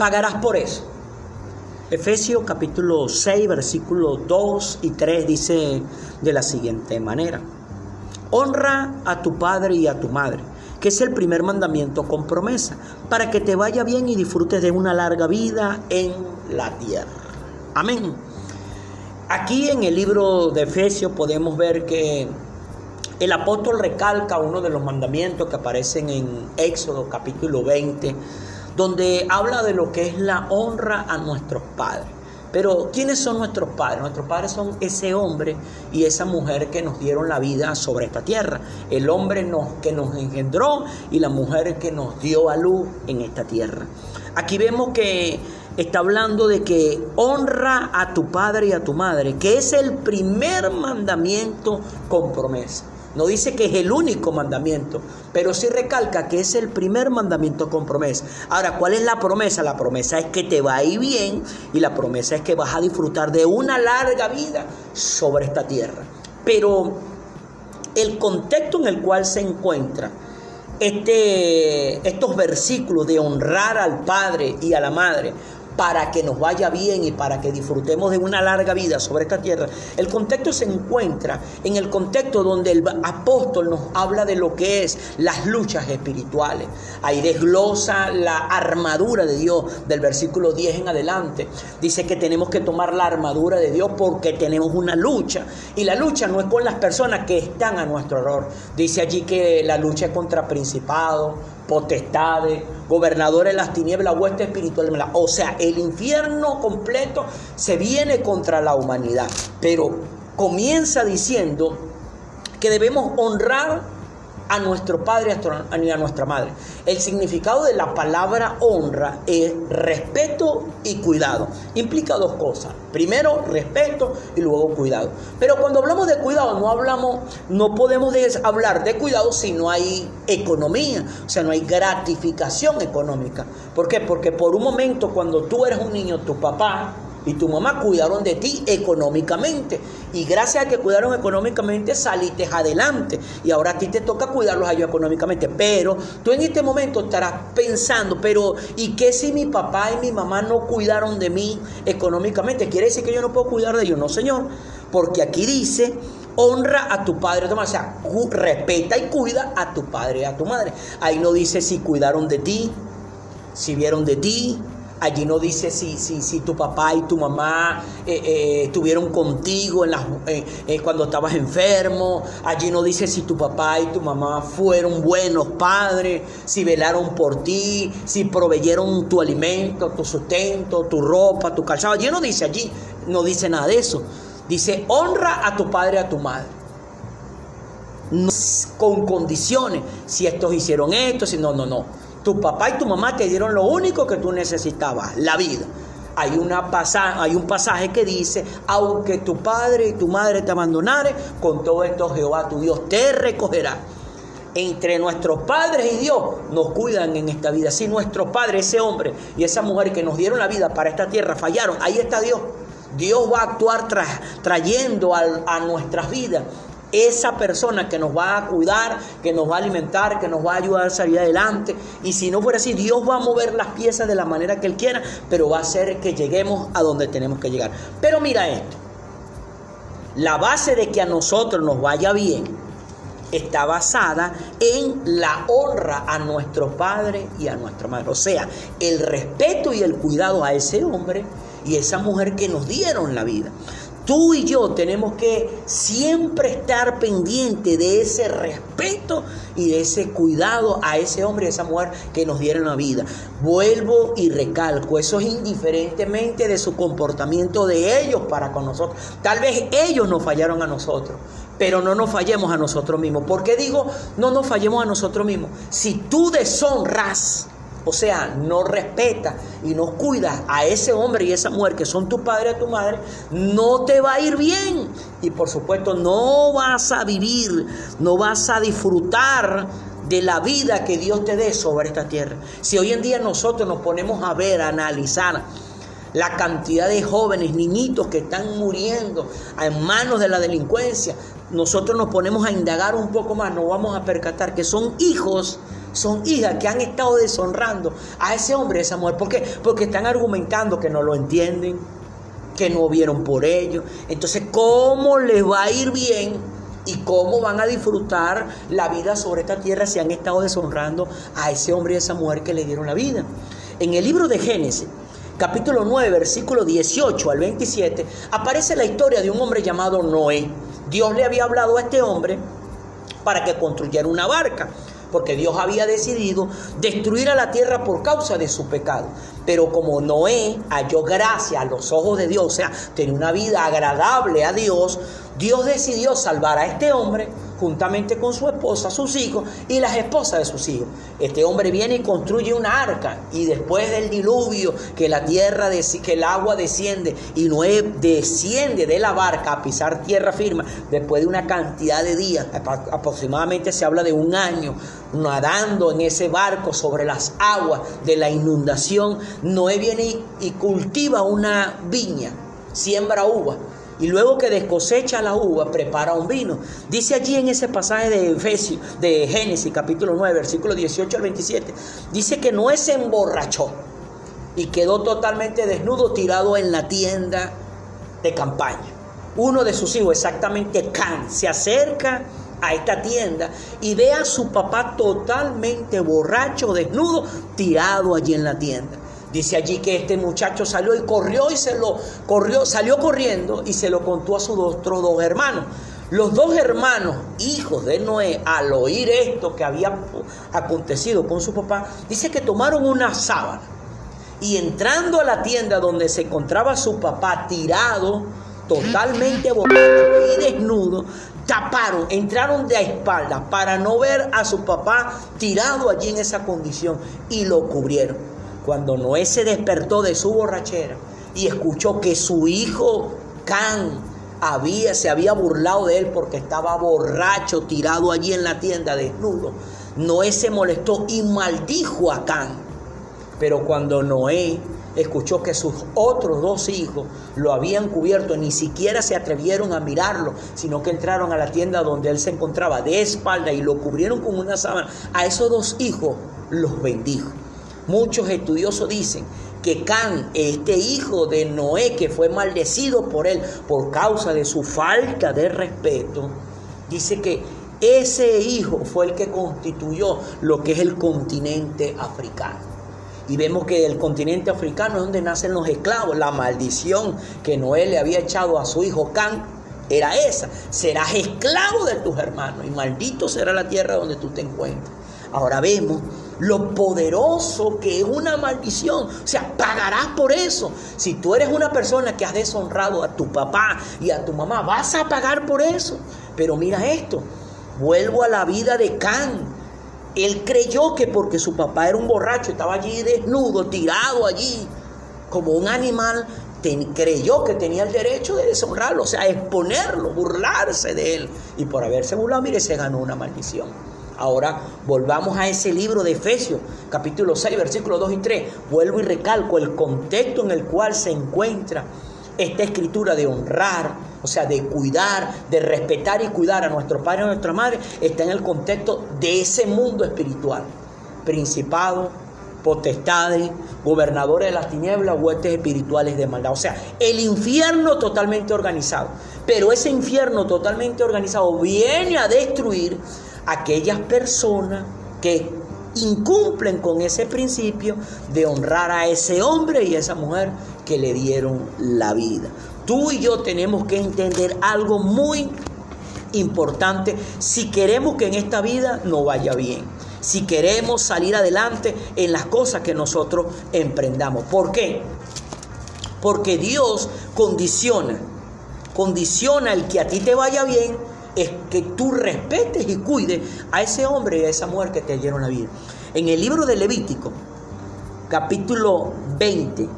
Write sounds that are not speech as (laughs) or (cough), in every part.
pagarás por eso. Efesios capítulo 6, versículos 2 y 3 dice de la siguiente manera. Honra a tu padre y a tu madre, que es el primer mandamiento con promesa, para que te vaya bien y disfrutes de una larga vida en la tierra. Amén. Aquí en el libro de Efesios podemos ver que el apóstol recalca uno de los mandamientos que aparecen en Éxodo capítulo 20 donde habla de lo que es la honra a nuestros padres. Pero ¿quiénes son nuestros padres? Nuestros padres son ese hombre y esa mujer que nos dieron la vida sobre esta tierra. El hombre que nos engendró y la mujer que nos dio a luz en esta tierra. Aquí vemos que está hablando de que honra a tu padre y a tu madre, que es el primer mandamiento con promesa. No dice que es el único mandamiento, pero sí recalca que es el primer mandamiento con promesa. Ahora, ¿cuál es la promesa? La promesa es que te va a ir bien y la promesa es que vas a disfrutar de una larga vida sobre esta tierra. Pero el contexto en el cual se encuentra este, estos versículos de honrar al Padre y a la Madre para que nos vaya bien y para que disfrutemos de una larga vida sobre esta tierra. El contexto se encuentra en el contexto donde el apóstol nos habla de lo que es las luchas espirituales. Ahí desglosa la armadura de Dios del versículo 10 en adelante. Dice que tenemos que tomar la armadura de Dios porque tenemos una lucha. Y la lucha no es con las personas que están a nuestro error. Dice allí que la lucha es contra principados, potestades, gobernadores de las tinieblas, hueste espiritual. O sea, el infierno completo se viene contra la humanidad. Pero comienza diciendo que debemos honrar a nuestro padre y a nuestra madre. El significado de la palabra honra es respeto y cuidado. Implica dos cosas. Primero, respeto y luego cuidado. Pero cuando hablamos de cuidado, no hablamos, no podemos hablar de cuidado si no hay economía, o sea, no hay gratificación económica. ¿Por qué? Porque por un momento cuando tú eres un niño, tu papá y tu mamá cuidaron de ti económicamente. Y gracias a que cuidaron económicamente, saliste adelante. Y ahora a ti te toca cuidarlos a ellos económicamente. Pero tú en este momento estarás pensando, pero ¿y qué si mi papá y mi mamá no cuidaron de mí económicamente? ¿Quiere decir que yo no puedo cuidar de ellos? No, Señor. Porque aquí dice, honra a tu padre y a tu madre. O sea, respeta y cuida a tu padre y a tu madre. Ahí no dice si cuidaron de ti, si vieron de ti, Allí no dice si, si, si tu papá y tu mamá eh, eh, estuvieron contigo en eh, cuando estabas enfermo. Allí no dice si tu papá y tu mamá fueron buenos padres, si velaron por ti, si proveyeron tu alimento, tu sustento, tu ropa, tu calzado. Allí no dice allí, no dice nada de eso. Dice honra a tu padre y a tu madre. con condiciones. Si estos hicieron esto, si no, no, no. Tu papá y tu mamá te dieron lo único que tú necesitabas, la vida. Hay, una hay un pasaje que dice, aunque tu padre y tu madre te abandonaren, con todo esto Jehová tu Dios te recogerá. Entre nuestros padres y Dios nos cuidan en esta vida. Si nuestros padres, ese hombre y esa mujer que nos dieron la vida para esta tierra fallaron, ahí está Dios. Dios va a actuar trayendo a nuestras vidas esa persona que nos va a cuidar, que nos va a alimentar, que nos va a ayudar a salir adelante. Y si no fuera así, Dios va a mover las piezas de la manera que Él quiera, pero va a hacer que lleguemos a donde tenemos que llegar. Pero mira esto, la base de que a nosotros nos vaya bien está basada en la honra a nuestro padre y a nuestra madre. O sea, el respeto y el cuidado a ese hombre y esa mujer que nos dieron la vida. Tú y yo tenemos que siempre estar pendiente de ese respeto y de ese cuidado a ese hombre y a esa mujer que nos dieron la vida. Vuelvo y recalco, eso es indiferentemente de su comportamiento de ellos para con nosotros. Tal vez ellos nos fallaron a nosotros, pero no nos fallemos a nosotros mismos. ¿Por qué digo no nos fallemos a nosotros mismos? Si tú deshonras, o sea, no respeta y no cuidas a ese hombre y esa mujer que son tu padre y tu madre, no te va a ir bien. Y por supuesto, no vas a vivir, no vas a disfrutar de la vida que Dios te dé sobre esta tierra. Si hoy en día nosotros nos ponemos a ver, a analizar la cantidad de jóvenes, niñitos que están muriendo en manos de la delincuencia, nosotros nos ponemos a indagar un poco más, nos vamos a percatar que son hijos son hijas que han estado deshonrando a ese hombre a esa mujer. ¿Por qué? Porque están argumentando que no lo entienden, que no vieron por ello. Entonces, ¿cómo les va a ir bien y cómo van a disfrutar la vida sobre esta tierra si han estado deshonrando a ese hombre y a esa mujer que le dieron la vida? En el libro de Génesis, capítulo 9, versículo 18 al 27, aparece la historia de un hombre llamado Noé. Dios le había hablado a este hombre para que construyera una barca porque Dios había decidido destruir a la tierra por causa de su pecado. Pero como Noé halló gracia a los ojos de Dios, o sea, tenía una vida agradable a Dios, Dios decidió salvar a este hombre juntamente con su esposa, sus hijos y las esposas de sus hijos. Este hombre viene y construye una arca y después del diluvio, que la tierra, que el agua desciende y Noé desciende de la barca a pisar tierra firme, después de una cantidad de días, aproximadamente se habla de un año, nadando en ese barco sobre las aguas de la inundación, Noé viene y cultiva una viña, siembra uva y luego que descosecha la uva, prepara un vino. Dice allí en ese pasaje de de Génesis, capítulo 9, versículo 18 al 27, dice que Noé se emborrachó y quedó totalmente desnudo, tirado en la tienda de campaña. Uno de sus hijos, exactamente Can, se acerca a esta tienda y ve a su papá totalmente borracho, desnudo, tirado allí en la tienda. Dice allí que este muchacho salió y corrió y se lo corrió, salió corriendo y se lo contó a sus otros dos hermanos. Los dos hermanos, hijos de Noé, al oír esto que había acontecido con su papá, dice que tomaron una sábana y entrando a la tienda donde se encontraba su papá tirado, totalmente (laughs) borracho y desnudo, taparon, entraron de espaldas para no ver a su papá tirado allí en esa condición y lo cubrieron. Cuando Noé se despertó de su borrachera y escuchó que su hijo Can había, se había burlado de él porque estaba borracho, tirado allí en la tienda desnudo, Noé se molestó y maldijo a Can. Pero cuando Noé escuchó que sus otros dos hijos lo habían cubierto, ni siquiera se atrevieron a mirarlo, sino que entraron a la tienda donde él se encontraba de espalda y lo cubrieron con una sábana. A esos dos hijos los bendijo. Muchos estudiosos dicen que Can, este hijo de Noé, que fue maldecido por él por causa de su falta de respeto, dice que ese hijo fue el que constituyó lo que es el continente africano. Y vemos que el continente africano es donde nacen los esclavos. La maldición que Noé le había echado a su hijo Can era esa. Serás esclavo de tus hermanos y maldito será la tierra donde tú te encuentres. Ahora vemos lo poderoso que es una maldición. O sea, pagarás por eso. Si tú eres una persona que has deshonrado a tu papá y a tu mamá, vas a pagar por eso. Pero mira esto, vuelvo a la vida de Can. Él creyó que porque su papá era un borracho, estaba allí desnudo, tirado allí, como un animal, creyó que tenía el derecho de deshonrarlo, o sea, exponerlo, burlarse de él. Y por haberse burlado, mire, se ganó una maldición. Ahora volvamos a ese libro de Efesios, capítulo 6, versículos 2 y 3. Vuelvo y recalco el contexto en el cual se encuentra esta escritura de honrar, o sea, de cuidar, de respetar y cuidar a nuestro padre y a nuestra madre, está en el contexto de ese mundo espiritual. Principado, potestades, gobernadores de las tinieblas, huestes espirituales de maldad. O sea, el infierno totalmente organizado. Pero ese infierno totalmente organizado viene a destruir aquellas personas que incumplen con ese principio de honrar a ese hombre y a esa mujer que le dieron la vida. Tú y yo tenemos que entender algo muy importante si queremos que en esta vida no vaya bien, si queremos salir adelante en las cosas que nosotros emprendamos. ¿Por qué? Porque Dios condiciona, condiciona el que a ti te vaya bien es que tú respetes y cuides a ese hombre y a esa mujer que te dieron la vida. En el libro de Levítico, capítulo 20,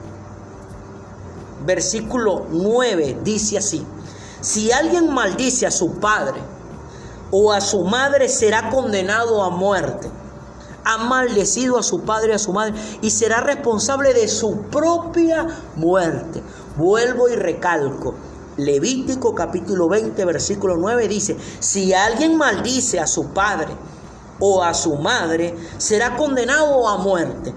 versículo 9, dice así, si alguien maldice a su padre o a su madre, será condenado a muerte. Ha maldecido a su padre y a su madre y será responsable de su propia muerte. Vuelvo y recalco, Levítico capítulo 20, versículo 9 dice, si alguien maldice a su padre o a su madre, será condenado a muerte.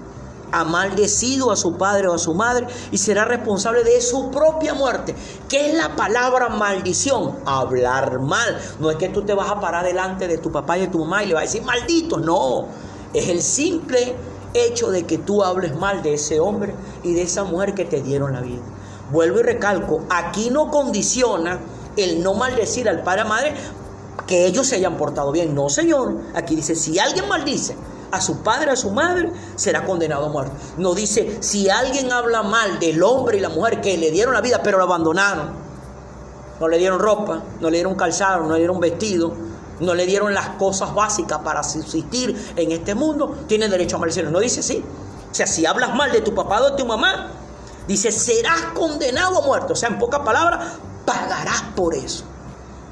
Ha maldecido a su padre o a su madre y será responsable de su propia muerte. ¿Qué es la palabra maldición? Hablar mal. No es que tú te vas a parar delante de tu papá y de tu mamá y le vas a decir maldito. No. Es el simple hecho de que tú hables mal de ese hombre y de esa mujer que te dieron la vida. Vuelvo y recalco, aquí no condiciona el no maldecir al padre y madre que ellos se hayan portado bien. No, Señor. Aquí dice, si alguien maldice a su padre, a su madre, será condenado a muerte. No dice, si alguien habla mal del hombre y la mujer que le dieron la vida, pero lo abandonaron. No le dieron ropa, no le dieron calzado, no le dieron vestido, no le dieron las cosas básicas para subsistir en este mundo, tiene derecho a maldecirlo. No dice así. O sea, si hablas mal de tu papá o de tu mamá, dice, serás condenado a muerte. O sea, en pocas palabras, pagarás por eso.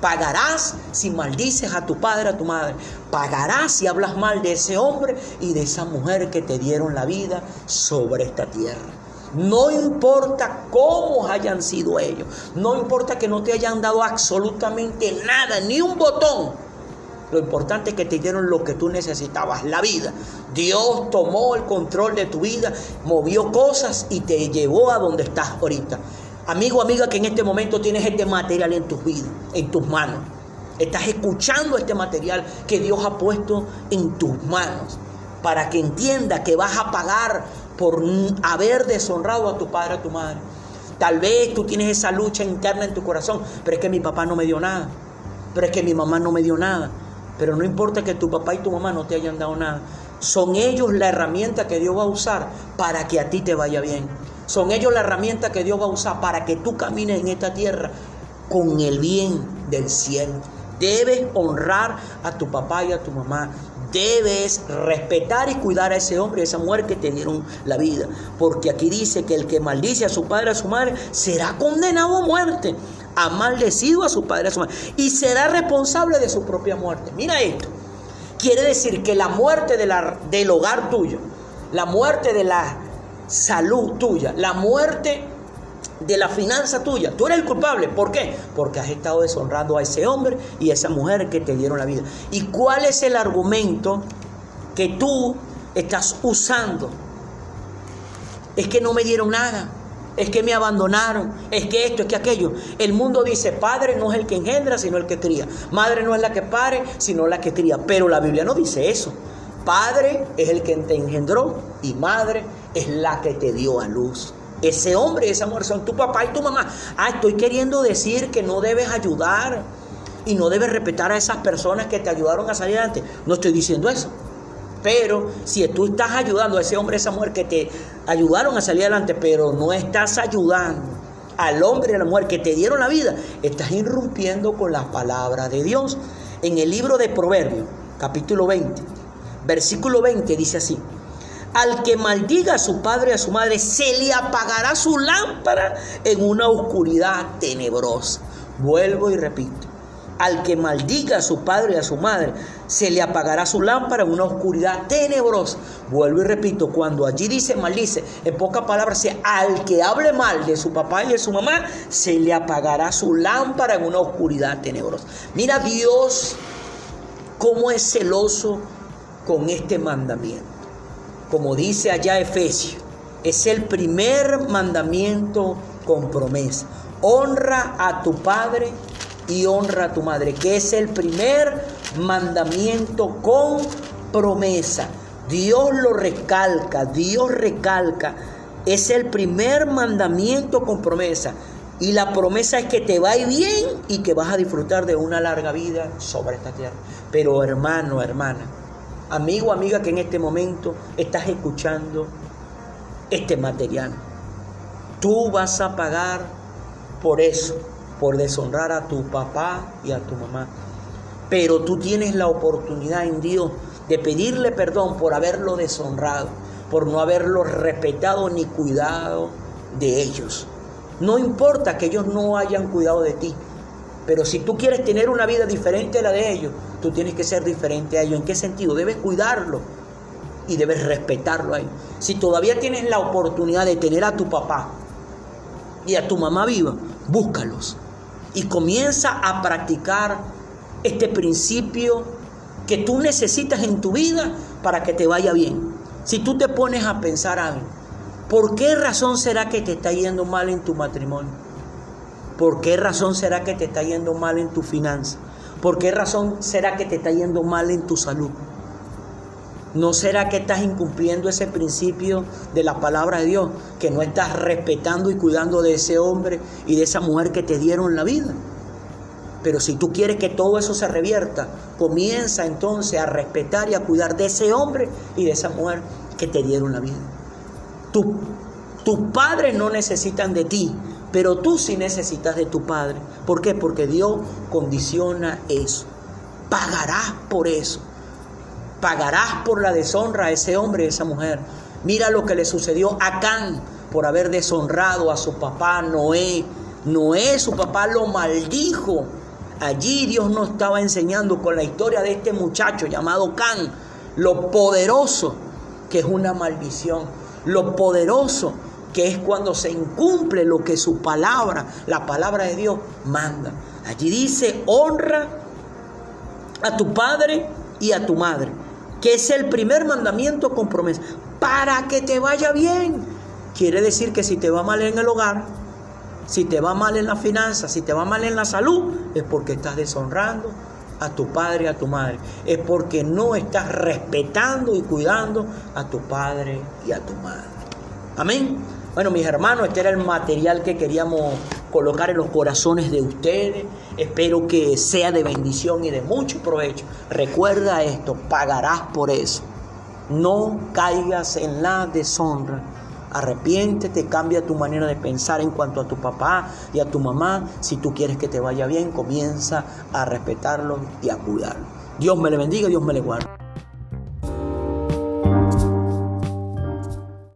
Pagarás si maldices a tu padre, a tu madre. Pagarás si hablas mal de ese hombre y de esa mujer que te dieron la vida sobre esta tierra. No importa cómo hayan sido ellos. No importa que no te hayan dado absolutamente nada, ni un botón. Lo importante es que te dieron lo que tú necesitabas, la vida. Dios tomó el control de tu vida, movió cosas y te llevó a donde estás ahorita. Amigo, amiga, que en este momento tienes este material en tus vidas, en tus manos. Estás escuchando este material que Dios ha puesto en tus manos para que entienda que vas a pagar por haber deshonrado a tu padre, a tu madre. Tal vez tú tienes esa lucha interna en tu corazón, pero es que mi papá no me dio nada, pero es que mi mamá no me dio nada. Pero no importa que tu papá y tu mamá no te hayan dado nada. Son ellos la herramienta que Dios va a usar para que a ti te vaya bien. Son ellos la herramienta que Dios va a usar para que tú camines en esta tierra con el bien del cielo. Debes honrar a tu papá y a tu mamá. Debes respetar y cuidar a ese hombre y a esa mujer que te dieron la vida. Porque aquí dice que el que maldice a su padre, a su madre, será condenado a muerte. Ha maldecido a su padre, a su madre. Y será responsable de su propia muerte. Mira esto. Quiere decir que la muerte del hogar tuyo, la muerte de la salud tuya, la muerte de la finanza tuya. Tú eres el culpable. ¿Por qué? Porque has estado deshonrando a ese hombre y a esa mujer que te dieron la vida. ¿Y cuál es el argumento que tú estás usando? Es que no me dieron nada. Es que me abandonaron, es que esto, es que aquello. El mundo dice, padre no es el que engendra, sino el que cría. Madre no es la que pare, sino la que cría. Pero la Biblia no dice eso. Padre es el que te engendró y madre es la que te dio a luz. Ese hombre, esa mujer son tu papá y tu mamá. Ah, estoy queriendo decir que no debes ayudar y no debes respetar a esas personas que te ayudaron a salir adelante. No estoy diciendo eso. Pero si tú estás ayudando a ese hombre, esa mujer que te ayudaron a salir adelante, pero no estás ayudando al hombre y a la mujer que te dieron la vida, estás irrumpiendo con la palabra de Dios. En el libro de Proverbios, capítulo 20, versículo 20, dice así. Al que maldiga a su padre y a su madre, se le apagará su lámpara en una oscuridad tenebrosa. Vuelvo y repito. Al que maldiga a su padre y a su madre, se le apagará su lámpara en una oscuridad tenebrosa. Vuelvo y repito, cuando allí dice maldice, en pocas palabras, al que hable mal de su papá y de su mamá, se le apagará su lámpara en una oscuridad tenebrosa. Mira Dios cómo es celoso con este mandamiento como dice allá Efesios, es el primer mandamiento con promesa. Honra a tu padre y honra a tu madre, que es el primer mandamiento con promesa. Dios lo recalca, Dios recalca. Es el primer mandamiento con promesa. Y la promesa es que te va bien y que vas a disfrutar de una larga vida sobre esta tierra. Pero hermano, hermana, amigo, amiga que en este momento estás escuchando este material. Tú vas a pagar por eso, por deshonrar a tu papá y a tu mamá. Pero tú tienes la oportunidad en Dios de pedirle perdón por haberlo deshonrado, por no haberlo respetado ni cuidado de ellos. No importa que ellos no hayan cuidado de ti, pero si tú quieres tener una vida diferente a la de ellos, tú tienes que ser diferente a ellos. ¿En qué sentido? Debes cuidarlo y debes respetarlo a ellos. Si todavía tienes la oportunidad de tener a tu papá y a tu mamá viva, búscalos y comienza a practicar este principio que tú necesitas en tu vida para que te vaya bien. Si tú te pones a pensar algo, ¿por qué razón será que te está yendo mal en tu matrimonio? ¿Por qué razón será que te está yendo mal en tu finanza? ¿Por qué razón será que te está yendo mal en tu salud? ¿No será que estás incumpliendo ese principio de la palabra de Dios? Que no estás respetando y cuidando de ese hombre y de esa mujer que te dieron la vida. Pero si tú quieres que todo eso se revierta, comienza entonces a respetar y a cuidar de ese hombre y de esa mujer que te dieron la vida. tus padres no necesitan de ti, pero tú sí necesitas de tu padre. ¿Por qué? Porque Dios condiciona eso. Pagarás por eso pagarás por la deshonra a ese hombre y a esa mujer. Mira lo que le sucedió a Can por haber deshonrado a su papá Noé. Noé, su papá, lo maldijo. Allí Dios nos estaba enseñando con la historia de este muchacho llamado Can, lo poderoso que es una maldición, lo poderoso que es cuando se incumple lo que su palabra, la palabra de Dios, manda. Allí dice, honra a tu padre y a tu madre que es el primer mandamiento con promesa, para que te vaya bien. Quiere decir que si te va mal en el hogar, si te va mal en la finanza, si te va mal en la salud, es porque estás deshonrando a tu padre a tu madre. Es porque no estás respetando y cuidando a tu padre y a tu madre. Amén. Bueno, mis hermanos, este era el material que queríamos colocar en los corazones de ustedes. Espero que sea de bendición y de mucho provecho. Recuerda esto, pagarás por eso. No caigas en la deshonra. Arrepiéntete, cambia tu manera de pensar en cuanto a tu papá y a tu mamá. Si tú quieres que te vaya bien, comienza a respetarlo y a cuidarlo. Dios me le bendiga, Dios me le guarde.